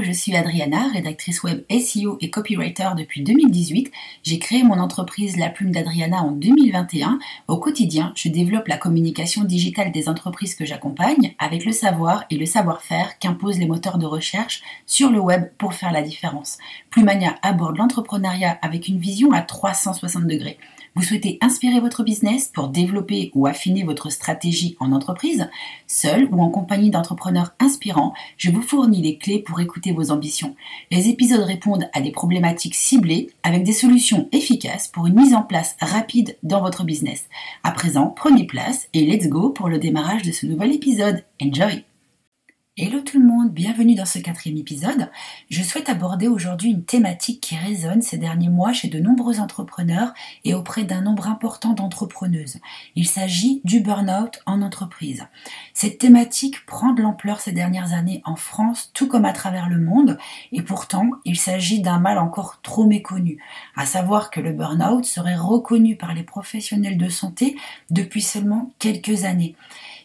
Je suis Adriana, rédactrice web SEO et copywriter depuis 2018. J'ai créé mon entreprise La Plume d'Adriana en 2021. Au quotidien, je développe la communication digitale des entreprises que j'accompagne avec le savoir et le savoir-faire qu'imposent les moteurs de recherche sur le web pour faire la différence. Plumania aborde l'entrepreneuriat avec une vision à 360 degrés. Vous souhaitez inspirer votre business pour développer ou affiner votre stratégie en entreprise Seul ou en compagnie d'entrepreneurs inspirants, je vous fournis les clés pour écouter vos ambitions. Les épisodes répondent à des problématiques ciblées avec des solutions efficaces pour une mise en place rapide dans votre business. À présent, prenez place et let's go pour le démarrage de ce nouvel épisode. Enjoy Hello tout le monde, bienvenue dans ce quatrième épisode. Je souhaite aborder aujourd'hui une thématique qui résonne ces derniers mois chez de nombreux entrepreneurs et auprès d'un nombre important d'entrepreneuses. Il s'agit du burn-out en entreprise. Cette thématique prend de l'ampleur ces dernières années en France tout comme à travers le monde et pourtant il s'agit d'un mal encore trop méconnu, à savoir que le burn-out serait reconnu par les professionnels de santé depuis seulement quelques années.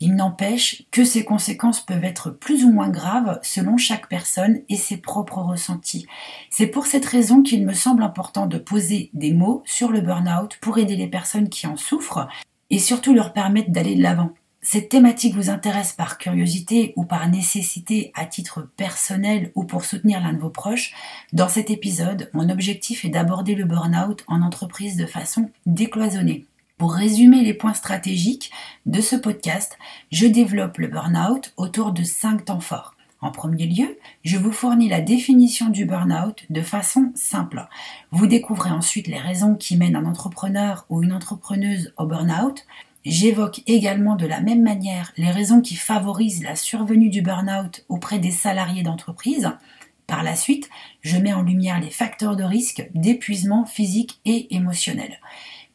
Il n'empêche que ces conséquences peuvent être plus ou moins graves selon chaque personne et ses propres ressentis. C'est pour cette raison qu'il me semble important de poser des mots sur le burn-out pour aider les personnes qui en souffrent et surtout leur permettre d'aller de l'avant. Cette thématique vous intéresse par curiosité ou par nécessité à titre personnel ou pour soutenir l'un de vos proches, dans cet épisode, mon objectif est d'aborder le burn-out en entreprise de façon décloisonnée. Pour résumer les points stratégiques de ce podcast, je développe le burn-out autour de cinq temps forts. En premier lieu, je vous fournis la définition du burn-out de façon simple. Vous découvrez ensuite les raisons qui mènent un entrepreneur ou une entrepreneuse au burn-out. J'évoque également de la même manière les raisons qui favorisent la survenue du burn-out auprès des salariés d'entreprise. Par la suite, je mets en lumière les facteurs de risque d'épuisement physique et émotionnel.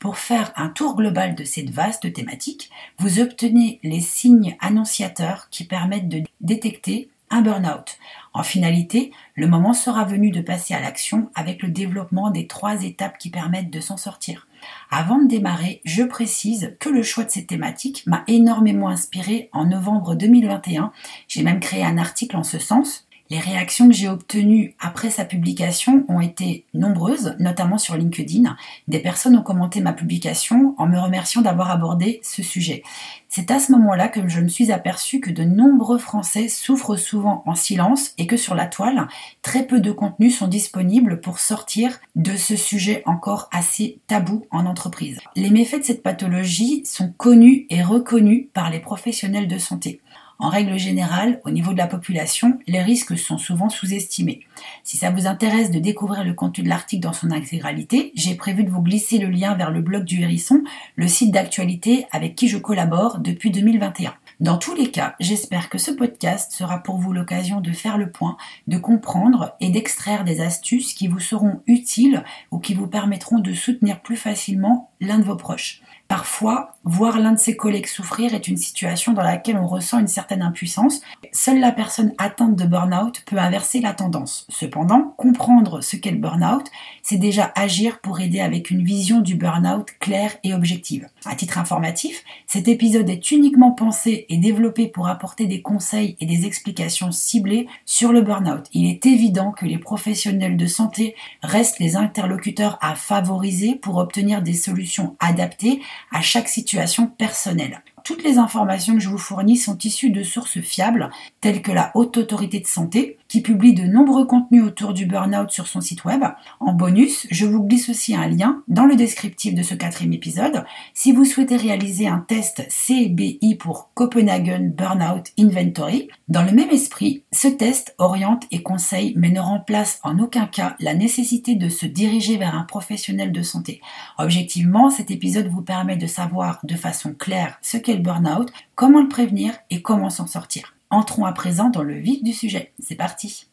Pour faire un tour global de cette vaste thématique, vous obtenez les signes annonciateurs qui permettent de détecter un burn-out. En finalité, le moment sera venu de passer à l'action avec le développement des trois étapes qui permettent de s'en sortir. Avant de démarrer, je précise que le choix de cette thématique m'a énormément inspiré en novembre 2021. J'ai même créé un article en ce sens les réactions que j'ai obtenues après sa publication ont été nombreuses, notamment sur LinkedIn. Des personnes ont commenté ma publication en me remerciant d'avoir abordé ce sujet. C'est à ce moment-là que je me suis aperçu que de nombreux Français souffrent souvent en silence et que sur la toile, très peu de contenus sont disponibles pour sortir de ce sujet encore assez tabou en entreprise. Les méfaits de cette pathologie sont connus et reconnus par les professionnels de santé. En règle générale, au niveau de la population, les risques sont souvent sous-estimés. Si ça vous intéresse de découvrir le contenu de l'article dans son intégralité, j'ai prévu de vous glisser le lien vers le blog du Hérisson, le site d'actualité avec qui je collabore depuis 2021. Dans tous les cas, j'espère que ce podcast sera pour vous l'occasion de faire le point, de comprendre et d'extraire des astuces qui vous seront utiles ou qui vous permettront de soutenir plus facilement l'un de vos proches. Parfois, voir l'un de ses collègues souffrir est une situation dans laquelle on ressent une certaine impuissance. Seule la personne atteinte de burn-out peut inverser la tendance. Cependant, comprendre ce qu'est le burn-out, c'est déjà agir pour aider avec une vision du burn-out claire et objective. À titre informatif, cet épisode est uniquement pensé et développé pour apporter des conseils et des explications ciblées sur le burn-out. Il est évident que les professionnels de santé restent les interlocuteurs à favoriser pour obtenir des solutions adaptées à chaque situation personnelle. Toutes les informations que je vous fournis sont issues de sources fiables, telles que la Haute Autorité de Santé, qui publie de nombreux contenus autour du burn-out sur son site web. En bonus, je vous glisse aussi un lien dans le descriptif de ce quatrième épisode si vous souhaitez réaliser un test CBI pour Copenhagen Burnout Inventory. Dans le même esprit, ce test oriente et conseille mais ne remplace en aucun cas la nécessité de se diriger vers un professionnel de santé. Objectivement, cet épisode vous permet de savoir de façon claire ce qu'est le burn-out, comment le prévenir et comment s'en sortir. Entrons à présent dans le vif du sujet. C'est parti.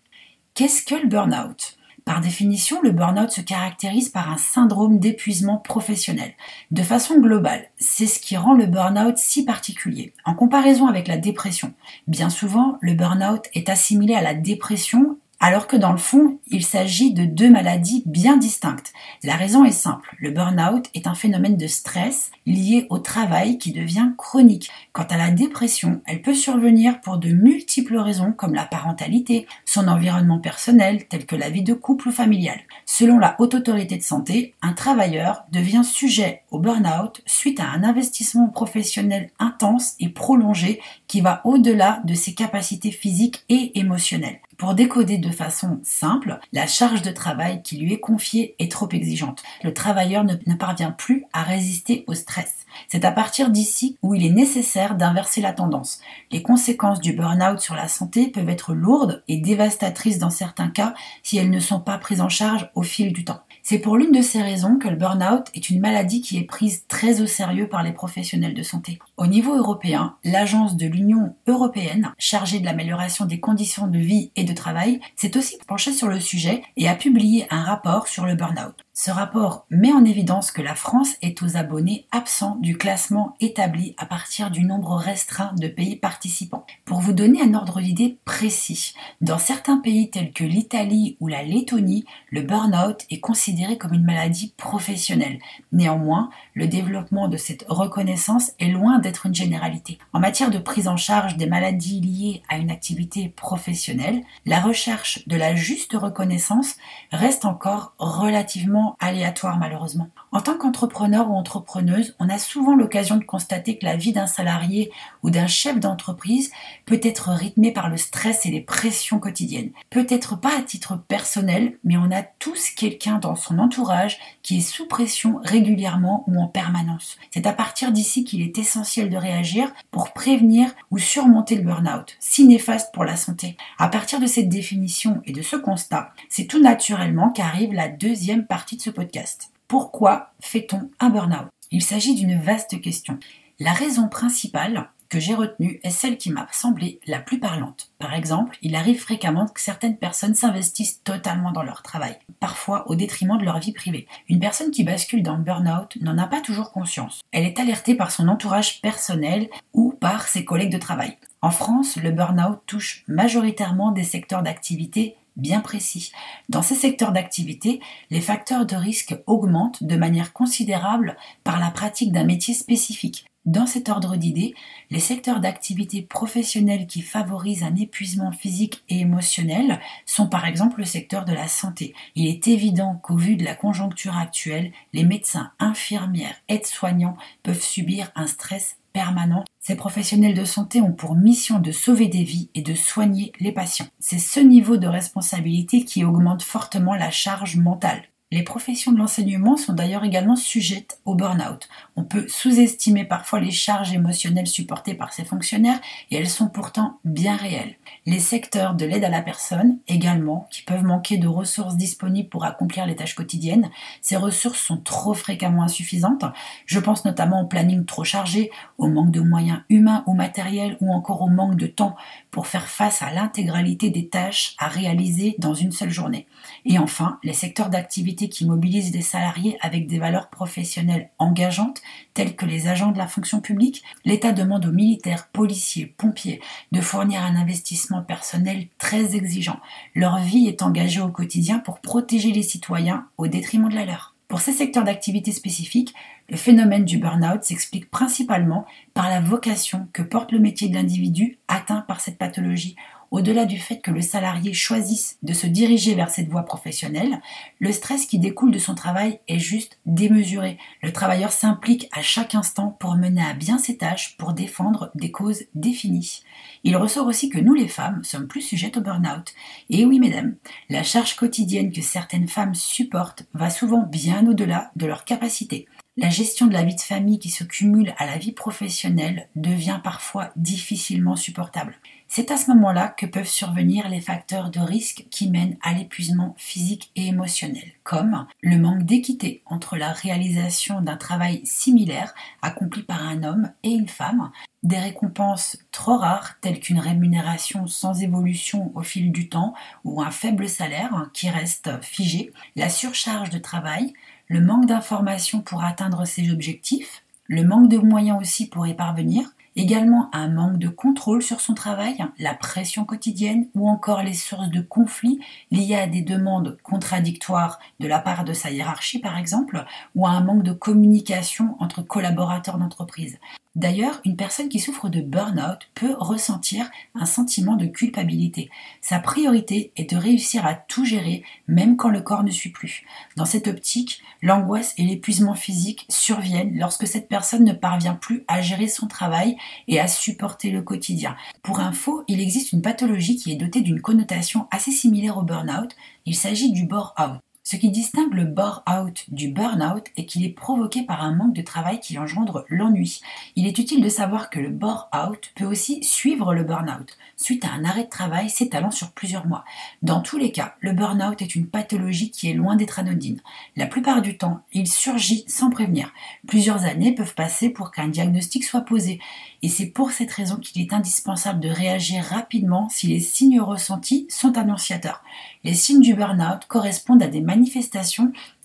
Qu'est-ce que le burn-out? Par définition, le burn-out se caractérise par un syndrome d'épuisement professionnel. De façon globale, c'est ce qui rend le burn-out si particulier. En comparaison avec la dépression, bien souvent, le burn-out est assimilé à la dépression alors que dans le fond, il s'agit de deux maladies bien distinctes. La raison est simple, le burn-out est un phénomène de stress lié au travail qui devient chronique. Quant à la dépression, elle peut survenir pour de multiples raisons comme la parentalité, son environnement personnel tel que la vie de couple ou familiale. Selon la Haute Autorité de Santé, un travailleur devient sujet au burn-out suite à un investissement professionnel intense et prolongé qui va au-delà de ses capacités physiques et émotionnelles. Pour décoder de façon simple, la charge de travail qui lui est confiée est trop exigeante. Le travailleur ne, parvient plus à résister au stress. C'est à partir d'ici où il est nécessaire d'inverser la tendance. Les conséquences du burn-out sur la santé peuvent être lourdes et dévastatrices dans certains cas si elles ne sont pas prises en charge au fil du temps. C'est pour l'une de ces raisons que le burn-out est une maladie qui est prise très au sérieux par les professionnels de santé. Au niveau européen, l'agence de l'Union européenne, chargée de l'amélioration des conditions de vie et de travail, s'est aussi penchée sur le sujet et a publié un rapport sur le burn-out. Ce rapport met en évidence que la France est aux abonnés absents du classement établi à partir du nombre restreint de pays participants. Pour vous donner un ordre d'idée précis, dans certains pays tels que l'Italie ou la Lettonie, le burn-out est considéré comme une maladie professionnelle. Néanmoins, le développement de cette reconnaissance est loin d'être une généralité. En matière de prise en charge des maladies liées à une activité professionnelle, la recherche de la juste reconnaissance reste encore relativement aléatoire malheureusement. En tant qu'entrepreneur ou entrepreneuse, on a souvent l'occasion de constater que la vie d'un salarié ou d'un chef d'entreprise peut être rythmée par le stress et les pressions quotidiennes. Peut-être pas à titre personnel, mais on a tous quelqu'un dans son entourage qui est sous pression régulièrement ou en permanence. C'est à partir d'ici qu'il est essentiel de réagir pour prévenir ou surmonter le burn-out, si néfaste pour la santé. À partir de cette définition et de ce constat, c'est tout naturellement qu'arrive la deuxième partie de ce podcast. Pourquoi fait-on un burn-out? Il s'agit d'une vaste question. La raison principale que j'ai retenue est celle qui m'a semblé la plus parlante. Par exemple, il arrive fréquemment que certaines personnes s'investissent totalement dans leur travail, parfois au détriment de leur vie privée. Une personne qui bascule dans le burn-out n'en a pas toujours conscience. Elle est alertée par son entourage personnel ou par ses collègues de travail. En France, le burn-out touche majoritairement des secteurs d'activité bien précis. Dans ces secteurs d'activité, les facteurs de risque augmentent de manière considérable par la pratique d'un métier spécifique. Dans cet ordre d'idées, les secteurs d'activité professionnelle qui favorisent un épuisement physique et émotionnel sont par exemple le secteur de la santé. Il est évident qu'au vu de la conjoncture actuelle, les médecins, infirmières, aides-soignants peuvent subir un stress permanent. Ces professionnels de santé ont pour mission de sauver des vies et de soigner les patients. C'est ce niveau de responsabilité qui augmente fortement la charge mentale. Les professions de l'enseignement sont d'ailleurs également sujettes au burn-out. On peut sous-estimer parfois les charges émotionnelles supportées par ces fonctionnaires et elles sont pourtant bien réelles. Les secteurs de l'aide à la personne également, qui peuvent manquer de ressources disponibles pour accomplir les tâches quotidiennes. Ces ressources sont trop fréquemment insuffisantes. Je pense notamment au planning trop chargé, au manque de moyens humains ou matériels ou encore au manque de temps pour faire face à l'intégralité des tâches à réaliser dans une seule journée. Et enfin, les secteurs d'activité qui mobilisent des salariés avec des valeurs professionnelles engageantes, telles que les agents de la fonction publique, l'État demande aux militaires, policiers, pompiers de fournir un investissement personnel très exigeant. Leur vie est engagée au quotidien pour protéger les citoyens au détriment de la leur. Pour ces secteurs d'activité spécifiques, le phénomène du burn-out s'explique principalement par la vocation que porte le métier de l'individu atteint par cette pathologie au-delà du fait que le salarié choisisse de se diriger vers cette voie professionnelle, le stress qui découle de son travail est juste démesuré. Le travailleur s'implique à chaque instant pour mener à bien ses tâches, pour défendre des causes définies. Il ressort aussi que nous les femmes sommes plus sujettes au burn-out. Et oui mesdames, la charge quotidienne que certaines femmes supportent va souvent bien au-delà de leurs capacités. La gestion de la vie de famille qui se cumule à la vie professionnelle devient parfois difficilement supportable. C'est à ce moment-là que peuvent survenir les facteurs de risque qui mènent à l'épuisement physique et émotionnel, comme le manque d'équité entre la réalisation d'un travail similaire accompli par un homme et une femme, des récompenses trop rares telles qu'une rémunération sans évolution au fil du temps ou un faible salaire qui reste figé, la surcharge de travail, le manque d'informations pour atteindre ses objectifs, le manque de moyens aussi pour y parvenir, également un manque de contrôle sur son travail, la pression quotidienne ou encore les sources de conflits liées à des demandes contradictoires de la part de sa hiérarchie par exemple, ou à un manque de communication entre collaborateurs d'entreprise. D'ailleurs, une personne qui souffre de burn-out peut ressentir un sentiment de culpabilité. Sa priorité est de réussir à tout gérer, même quand le corps ne suit plus. Dans cette optique, l'angoisse et l'épuisement physique surviennent lorsque cette personne ne parvient plus à gérer son travail et à supporter le quotidien. Pour info, il existe une pathologie qui est dotée d'une connotation assez similaire au burn-out. Il s'agit du bore-out. Ce qui distingue le bore-out du burn-out est qu'il est provoqué par un manque de travail qui engendre l'ennui. Il est utile de savoir que le bore-out peut aussi suivre le burn-out, suite à un arrêt de travail s'étalant sur plusieurs mois. Dans tous les cas, le burn-out est une pathologie qui est loin d'être anodine. La plupart du temps, il surgit sans prévenir. Plusieurs années peuvent passer pour qu'un diagnostic soit posé. Et c'est pour cette raison qu'il est indispensable de réagir rapidement si les signes ressentis sont annonciateurs. Les signes du burn-out correspondent à des manifestations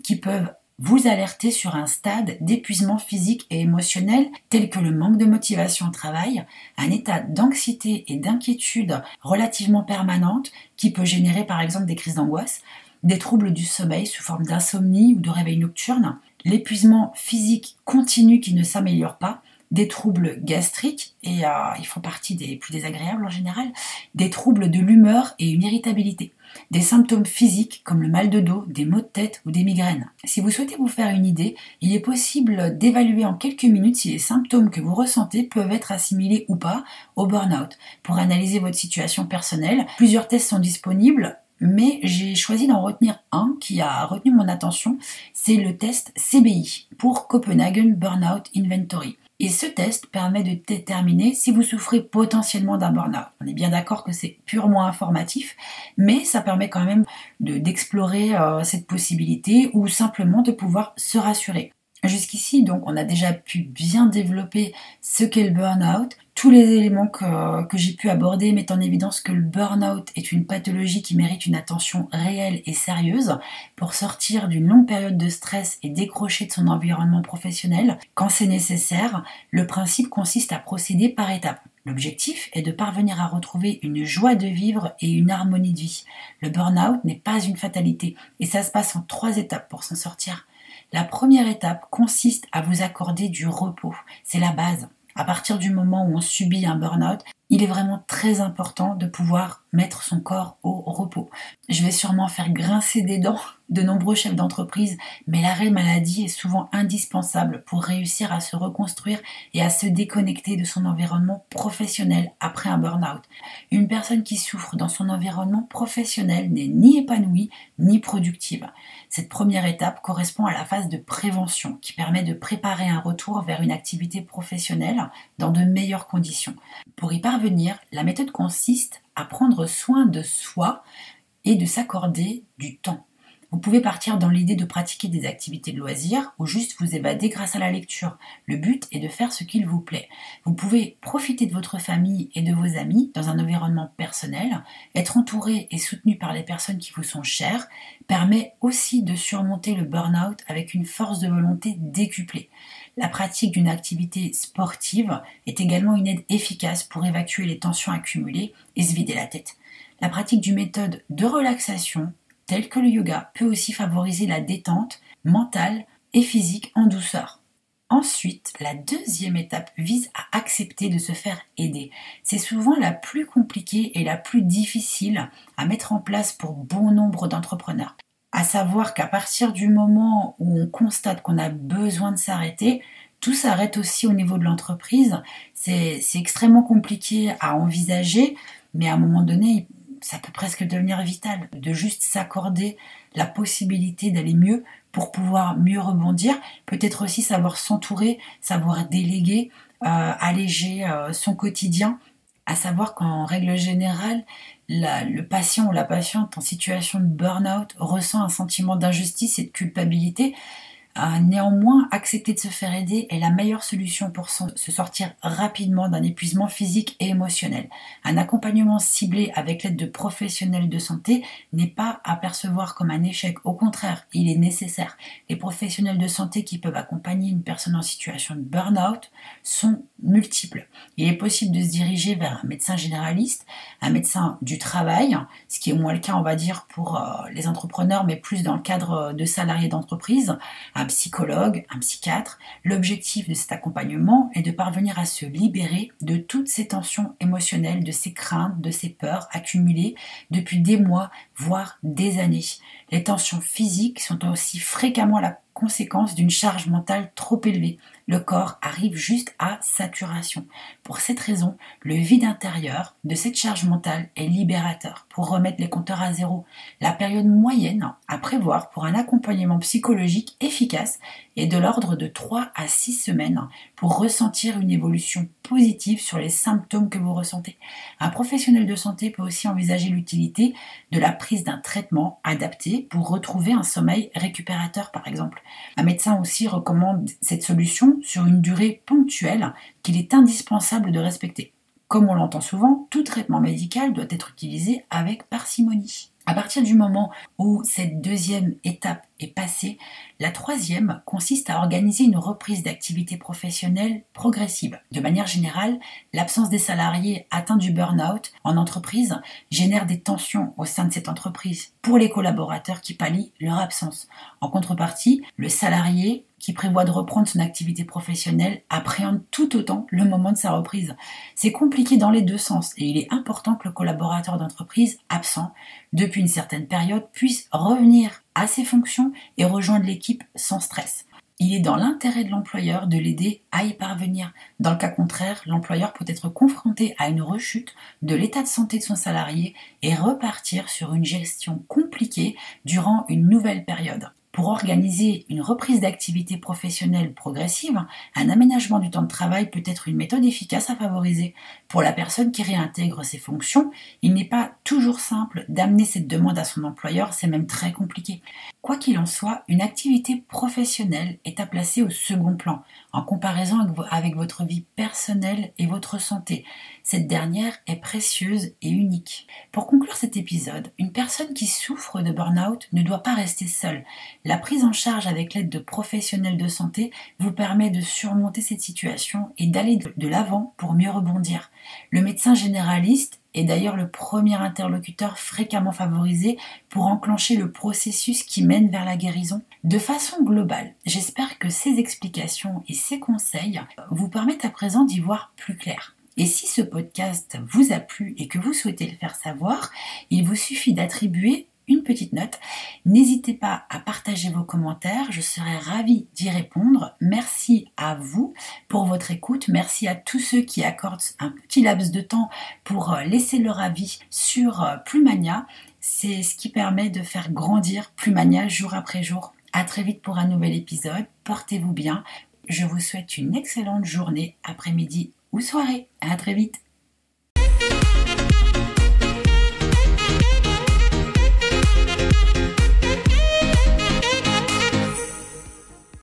qui peuvent vous alerter sur un stade d'épuisement physique et émotionnel tel que le manque de motivation au travail, un état d'anxiété et d'inquiétude relativement permanente qui peut générer par exemple des crises d'angoisse, des troubles du sommeil sous forme d'insomnie ou de réveil nocturne, l'épuisement physique continu qui ne s'améliore pas, des troubles gastriques, et euh, ils font partie des plus désagréables en général, des troubles de l'humeur et une irritabilité, des symptômes physiques comme le mal de dos, des maux de tête ou des migraines. Si vous souhaitez vous faire une idée, il est possible d'évaluer en quelques minutes si les symptômes que vous ressentez peuvent être assimilés ou pas au burn-out. Pour analyser votre situation personnelle, plusieurs tests sont disponibles mais j'ai choisi d'en retenir un qui a retenu mon attention, c'est le test CBI pour Copenhagen Burnout Inventory. Et ce test permet de déterminer si vous souffrez potentiellement d'un burn-out. On est bien d'accord que c'est purement informatif, mais ça permet quand même d'explorer euh, cette possibilité ou simplement de pouvoir se rassurer. Jusqu'ici, donc, on a déjà pu bien développer ce qu'est le burn-out. Tous les éléments que, que j'ai pu aborder mettent en évidence que le burn-out est une pathologie qui mérite une attention réelle et sérieuse pour sortir d'une longue période de stress et décrocher de son environnement professionnel. Quand c'est nécessaire, le principe consiste à procéder par étapes. L'objectif est de parvenir à retrouver une joie de vivre et une harmonie de vie. Le burn-out n'est pas une fatalité et ça se passe en trois étapes pour s'en sortir. La première étape consiste à vous accorder du repos. C'est la base. À partir du moment où on subit un burn-out, il est vraiment très important de pouvoir mettre son corps au repos. Je vais sûrement faire grincer des dents de nombreux chefs d'entreprise, mais l'arrêt maladie est souvent indispensable pour réussir à se reconstruire et à se déconnecter de son environnement professionnel après un burn-out. Une personne qui souffre dans son environnement professionnel n'est ni épanouie ni productive. Cette première étape correspond à la phase de prévention qui permet de préparer un retour vers une activité professionnelle dans de meilleures conditions. La méthode consiste à prendre soin de soi et de s'accorder du temps. Vous pouvez partir dans l'idée de pratiquer des activités de loisirs ou juste vous évader grâce à la lecture. Le but est de faire ce qu'il vous plaît. Vous pouvez profiter de votre famille et de vos amis dans un environnement personnel. Être entouré et soutenu par les personnes qui vous sont chères permet aussi de surmonter le burn-out avec une force de volonté décuplée. La pratique d'une activité sportive est également une aide efficace pour évacuer les tensions accumulées et se vider la tête. La pratique d'une méthode de relaxation tel que le yoga peut aussi favoriser la détente mentale et physique en douceur. Ensuite, la deuxième étape vise à accepter de se faire aider. C'est souvent la plus compliquée et la plus difficile à mettre en place pour bon nombre d'entrepreneurs. À savoir qu'à partir du moment où on constate qu'on a besoin de s'arrêter, tout s'arrête aussi au niveau de l'entreprise. C'est extrêmement compliqué à envisager, mais à un moment donné, ça peut presque devenir vital de juste s'accorder la possibilité d'aller mieux pour pouvoir mieux rebondir. Peut-être aussi savoir s'entourer, savoir déléguer, euh, alléger euh, son quotidien. À savoir qu'en règle générale, le patient ou la patiente en situation de burn-out ressent un sentiment d'injustice et de culpabilité Néanmoins, accepter de se faire aider est la meilleure solution pour se sortir rapidement d'un épuisement physique et émotionnel. Un accompagnement ciblé avec l'aide de professionnels de santé n'est pas à percevoir comme un échec. Au contraire, il est nécessaire. Les professionnels de santé qui peuvent accompagner une personne en situation de burn-out sont multiples. Il est possible de se diriger vers un médecin généraliste, un médecin du travail, ce qui est moins le cas, on va pour euh, les entrepreneurs, mais plus dans le cadre de salariés d'entreprise, psychologue, un psychiatre. L'objectif de cet accompagnement est de parvenir à se libérer de toutes ces tensions émotionnelles, de ces craintes, de ces peurs accumulées depuis des mois, voire des années. Les tensions physiques sont aussi fréquemment la conséquence d'une charge mentale trop élevée. Le corps arrive juste à saturation. Pour cette raison, le vide intérieur de cette charge mentale est libérateur pour remettre les compteurs à zéro. La période moyenne à prévoir pour un accompagnement psychologique efficace est de l'ordre de 3 à 6 semaines pour ressentir une évolution positive sur les symptômes que vous ressentez. Un professionnel de santé peut aussi envisager l'utilité de la prise d'un traitement adapté pour retrouver un sommeil récupérateur par exemple. Un médecin aussi recommande cette solution sur une durée ponctuelle qu'il est indispensable de respecter. Comme on l'entend souvent, tout traitement médical doit être utilisé avec parcimonie. À partir du moment où cette deuxième étape est passée, la troisième consiste à organiser une reprise d'activité professionnelle progressive. De manière générale, l'absence des salariés atteints du burn-out en entreprise génère des tensions au sein de cette entreprise pour les collaborateurs qui pallient leur absence. En contrepartie, le salarié qui prévoit de reprendre son activité professionnelle appréhende tout autant le moment de sa reprise. C'est compliqué dans les deux sens et il est important que le collaborateur d'entreprise absent depuis une certaine période puisse revenir à ses fonctions et rejoindre l'équipe sans stress. Il est dans l'intérêt de l'employeur de l'aider à y parvenir. Dans le cas contraire, l'employeur peut être confronté à une rechute de l'état de santé de son salarié et repartir sur une gestion compliquée durant une nouvelle période. Pour organiser une reprise d'activité professionnelle progressive, un aménagement du temps de travail peut être une méthode efficace à favoriser. Pour la personne qui réintègre ses fonctions, il n'est pas toujours simple d'amener cette demande à son employeur, c'est même très compliqué. Quoi qu'il en soit, une activité professionnelle est à placer au second plan, en comparaison avec votre vie personnelle et votre santé. Cette dernière est précieuse et unique. Pour conclure cet épisode, une personne qui souffre de burn-out ne doit pas rester seule. La prise en charge avec l'aide de professionnels de santé vous permet de surmonter cette situation et d'aller de l'avant pour mieux rebondir. Le médecin généraliste est d'ailleurs le premier interlocuteur fréquemment favorisé pour enclencher le processus qui mène vers la guérison. De façon globale, j'espère que ces explications et ces conseils vous permettent à présent d'y voir plus clair. Et si ce podcast vous a plu et que vous souhaitez le faire savoir, il vous suffit d'attribuer une petite note. N'hésitez pas à partager vos commentaires, je serai ravie d'y répondre. Merci à vous pour votre écoute, merci à tous ceux qui accordent un petit laps de temps pour euh, laisser leur avis sur euh, Plumania. C'est ce qui permet de faire grandir Plumania jour après jour. À très vite pour un nouvel épisode. Portez-vous bien. Je vous souhaite une excellente journée, après-midi ou soirée. À très vite.